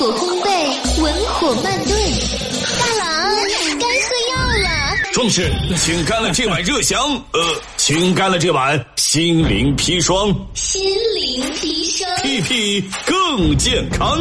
火烘焙，文火慢炖。大郎，该喝药了。壮士，请干了这碗热香，呃，请干了这碗心灵砒霜，心灵砒霜，屁屁更健康。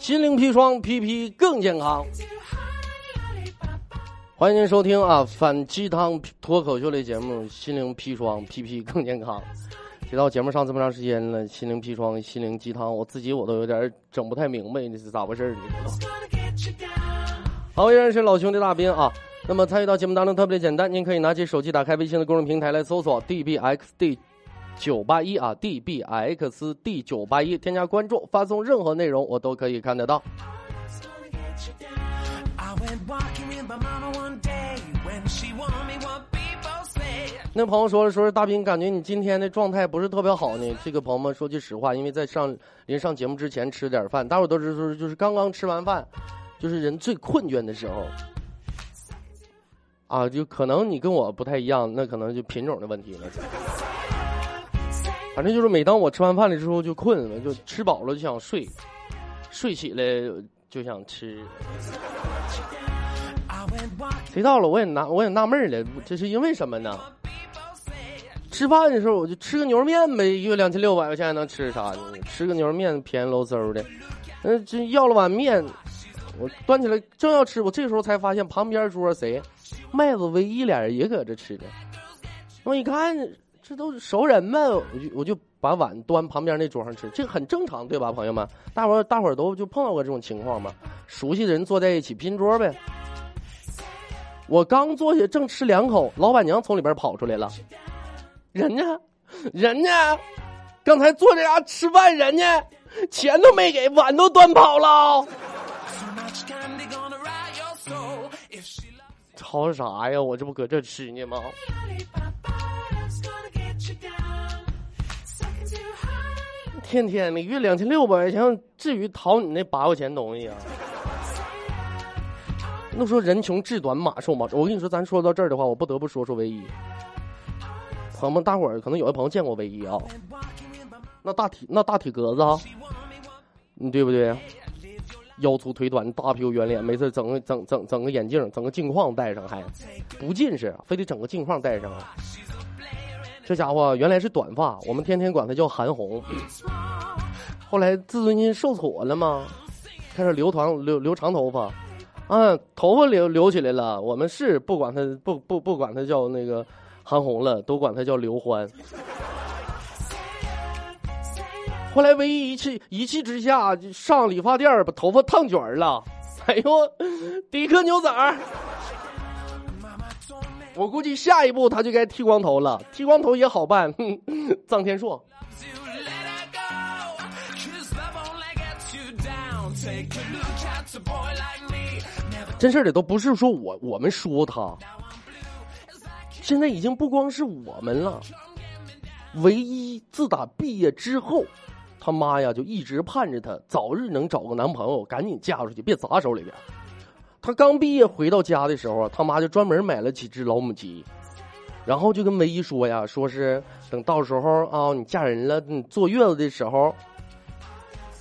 心灵砒霜，屁屁更健康。欢迎您收听啊，反鸡汤脱口秀类节目《心灵砒霜》，屁屁更健康。提到节目上这么长时间了，《心灵砒霜》、《心灵鸡汤》，我自己我都有点整不太明白，这是咋回事呢？好，依然是老兄弟大兵啊。那么参与到节目当中特别简单，您可以拿起手机打开微信的公众平台来搜索 dbxd。九八一啊，D B X D 九八一，添加关注，发送任何内容我都可以看得到。那朋友说了，说是大兵，感觉你今天的状态不是特别好呢。这个朋友们说句实话，因为在上临上节目之前吃点饭，大伙都知说就是刚刚吃完饭，就是人最困倦的时候。啊，就可能你跟我不太一样，那可能就品种的问题了。反正就是每当我吃完饭了之后就困了，就吃饱了就想睡，睡起来就想吃。谁到了我也纳我也纳闷了，这是因为什么呢？吃饭的时候我就吃个牛肉面呗，一个月两千六百块钱能吃啥呢？吃个牛肉面便宜喽嗖的，嗯，这要了碗面，我端起来正要吃，我这时候才发现旁边桌谁，麦子唯一俩人也搁这吃呢，我一看。这都是熟人们，我就我就把碗端旁边那桌上吃，这很正常，对吧，朋友们？大伙大伙都就碰到过这种情况嘛？熟悉的人坐在一起拼桌呗。我刚坐下正吃两口，老板娘从里边跑出来了，人家，人家，刚才坐这家吃饭，人家钱都没给，碗都端跑了。吵啥呀？我这不搁这吃呢吗？天天的月两千六百块钱，至于讨你那八块钱东西啊？那说人穷志短，马瘦马我跟你说，咱说到这儿的话，我不得不说说唯一。朋友们，大伙儿可能有的朋友见过唯一啊，那大体那大体格子啊，你对不对？腰粗腿短，大屁股圆脸，没事整个整整整个眼镜，整个镜框戴上，还不近视，非得整个镜框戴上。这家伙原来是短发，我们天天管他叫韩红。后来自尊心受挫了吗？开始留长留留长头发，啊，头发留留起来了。我们是不管他不不不管他叫那个韩红了，都管他叫刘欢。后来唯一一气一气之下上理发店把头发烫卷了。哎呦，迪克牛仔儿。我估计下一步他就该剃光头了，剃光头也好办。臧天朔，真事的都不是说我我们说他，现在已经不光是我们了。唯一自打毕业之后，他妈呀就一直盼着他早日能找个男朋友，赶紧嫁出去，别砸手里边。他刚毕业回到家的时候，他妈就专门买了几只老母鸡，然后就跟唯一说呀，说是等到时候啊，你嫁人了，你坐月子的时候，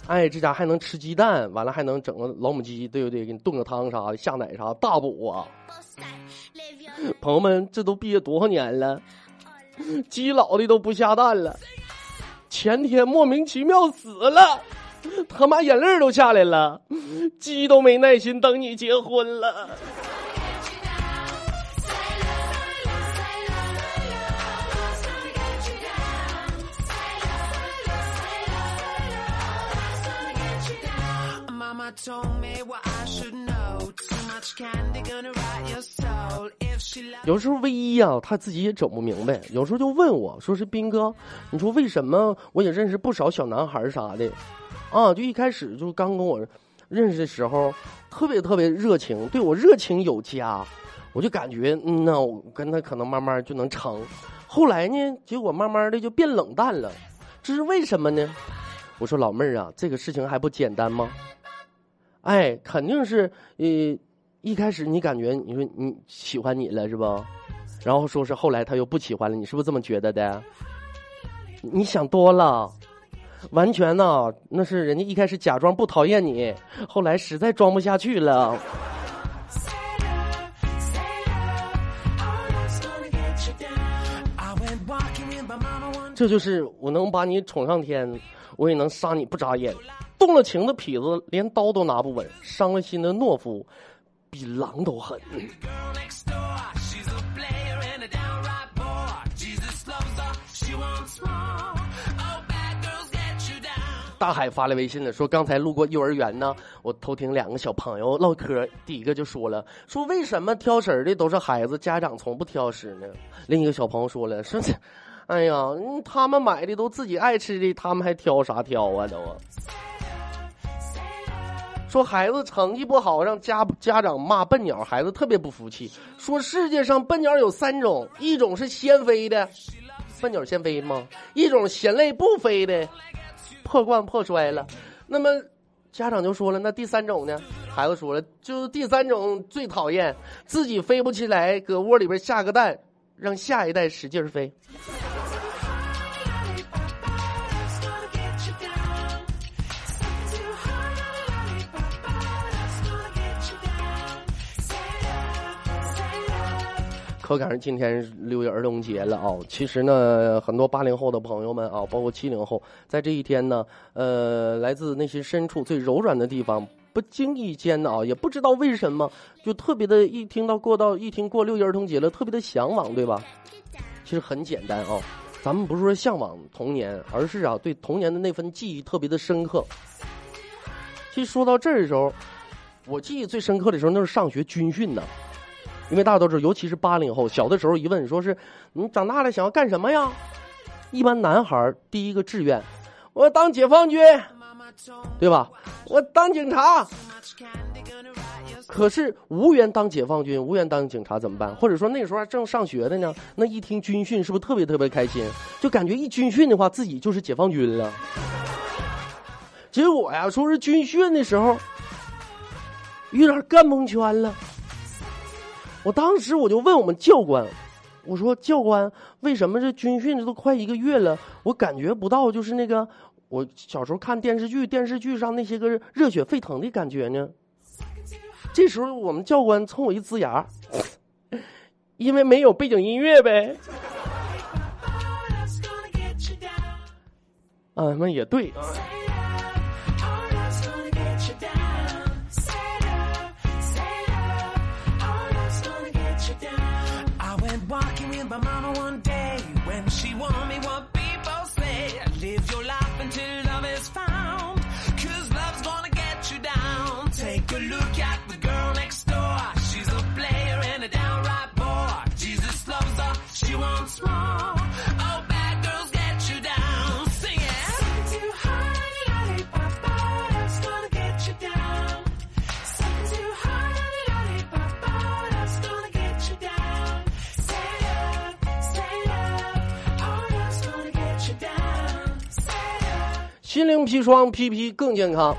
哎，这家还能吃鸡蛋，完了还能整个老母鸡，对不对？给你炖个汤啥的，下奶啥，大补啊！朋友们，这都毕业多少年了，鸡老的都不下蛋了，前天莫名其妙死了。他妈眼泪都下来了，鸡都没耐心等你结婚了。有时候唯一呀，他自己也整不明白，有时候就问我说：“是斌哥，你说为什么我也认识不少小男孩啥的？”啊，就一开始就刚跟我认识的时候，特别特别热情，对我热情有加。我就感觉，嗯呐，我跟他可能慢慢就能成。后来呢，结果慢慢的就变冷淡了，这是为什么呢？我说老妹儿啊，这个事情还不简单吗？哎，肯定是，呃，一开始你感觉你说你喜欢你了是吧？然后说是后来他又不喜欢了，你是不是这么觉得的？你想多了，完全呢，那是人家一开始假装不讨厌你，后来实在装不下去了。这就是我能把你宠上天，我也能杀你不眨眼。动了情的痞子连刀都拿不稳，伤了心的懦夫比狼都狠。大海发来微信了，说刚才路过幼儿园呢，我偷听两个小朋友唠嗑，第一个就说了，说为什么挑食的都是孩子，家长从不挑食呢？另一个小朋友说了，说，哎呀，他们买的都自己爱吃的，他们还挑啥挑啊都？说孩子成绩不好，让家家长骂笨鸟，孩子特别不服气，说世界上笨鸟有三种，一种是先飞的，笨鸟先飞吗？一种嫌累不飞的。破罐破摔了，那么家长就说了，那第三种呢？孩子说了，就第三种最讨厌，自己飞不起来，搁窝里边下个蛋，让下一代使劲飞。可赶上今天六一儿童节了啊！其实呢，很多八零后的朋友们啊，包括七零后，在这一天呢，呃，来自内心深处最柔软的地方，不经意间啊，也不知道为什么，就特别的一听到过到一听过六一儿童节了，特别的向往，对吧？其实很简单啊，咱们不是说向往童年，而是啊，对童年的那份记忆特别的深刻。其实说到这儿的时候，我记忆最深刻的时候，那是上学军训呢。因为大家都知道，尤其是八零后，小的时候一问，说是你长大了想要干什么呀？一般男孩第一个志愿，我要当解放军，对吧？我当警察。可是无缘当解放军，无缘当警察怎么办？或者说那时候还正上学的呢？那一听军训，是不是特别特别开心？就感觉一军训的话，自己就是解放军了。结果呀，说是军训的时候，有点干蒙圈了。我当时我就问我们教官，我说教官，为什么这军训这都快一个月了，我感觉不到就是那个我小时候看电视剧电视剧上那些个热血沸腾的感觉呢？这时候我们教官冲我一呲牙，因为没有背景音乐呗。啊，那也对啊。砒霜，PP 更健康。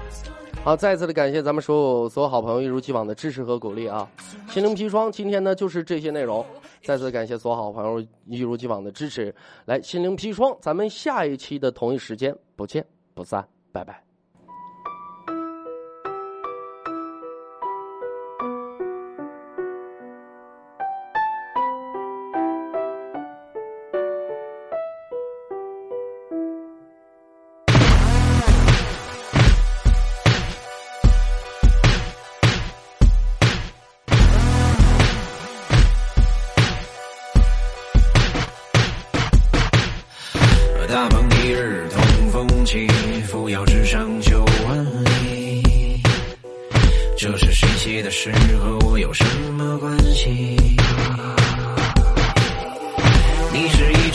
好，再次的感谢咱们所有所有好朋友一如既往的支持和鼓励啊！心灵砒霜，今天呢就是这些内容。再次感谢所有好朋友一如既往的支持。来，心灵砒霜，咱们下一期的同一时间不见不散，拜拜。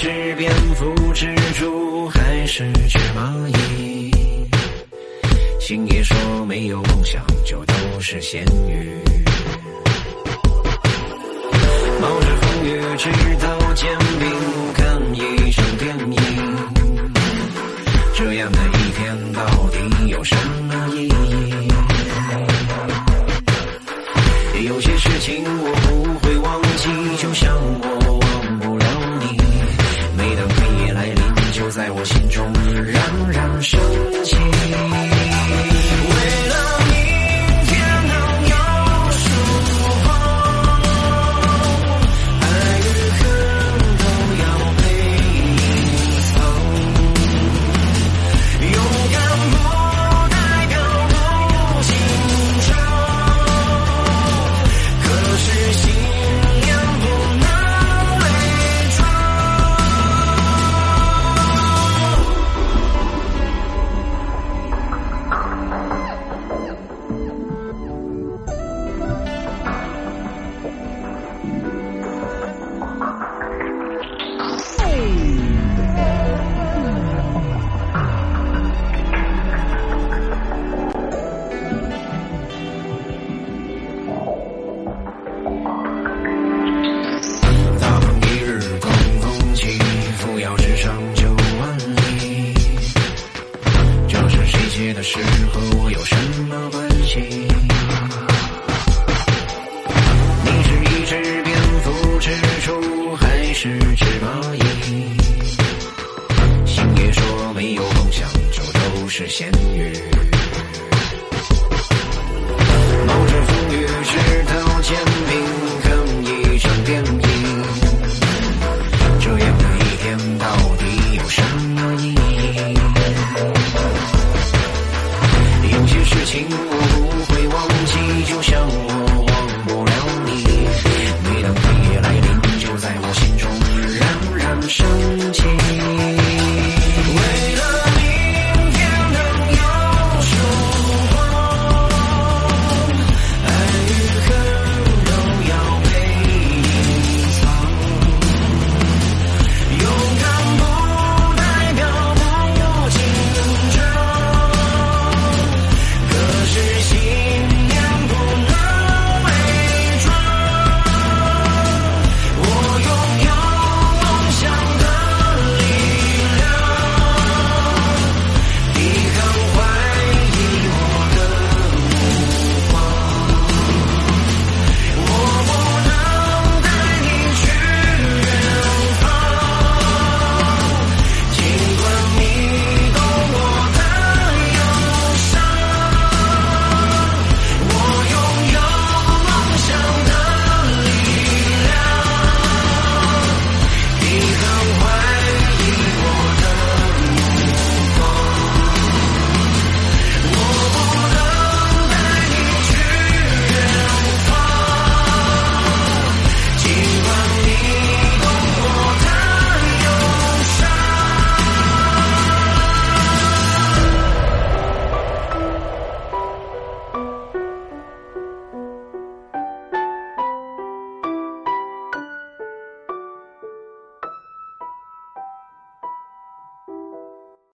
是蝙蝠、蜘蛛还是只蚂蚁星爷说没有梦想就都是咸鱼。冒着风雨，直到煎饼看一场电影，这样的一天到底有什么意义？有些事情我不会忘记，就像我在我心中冉冉升 you.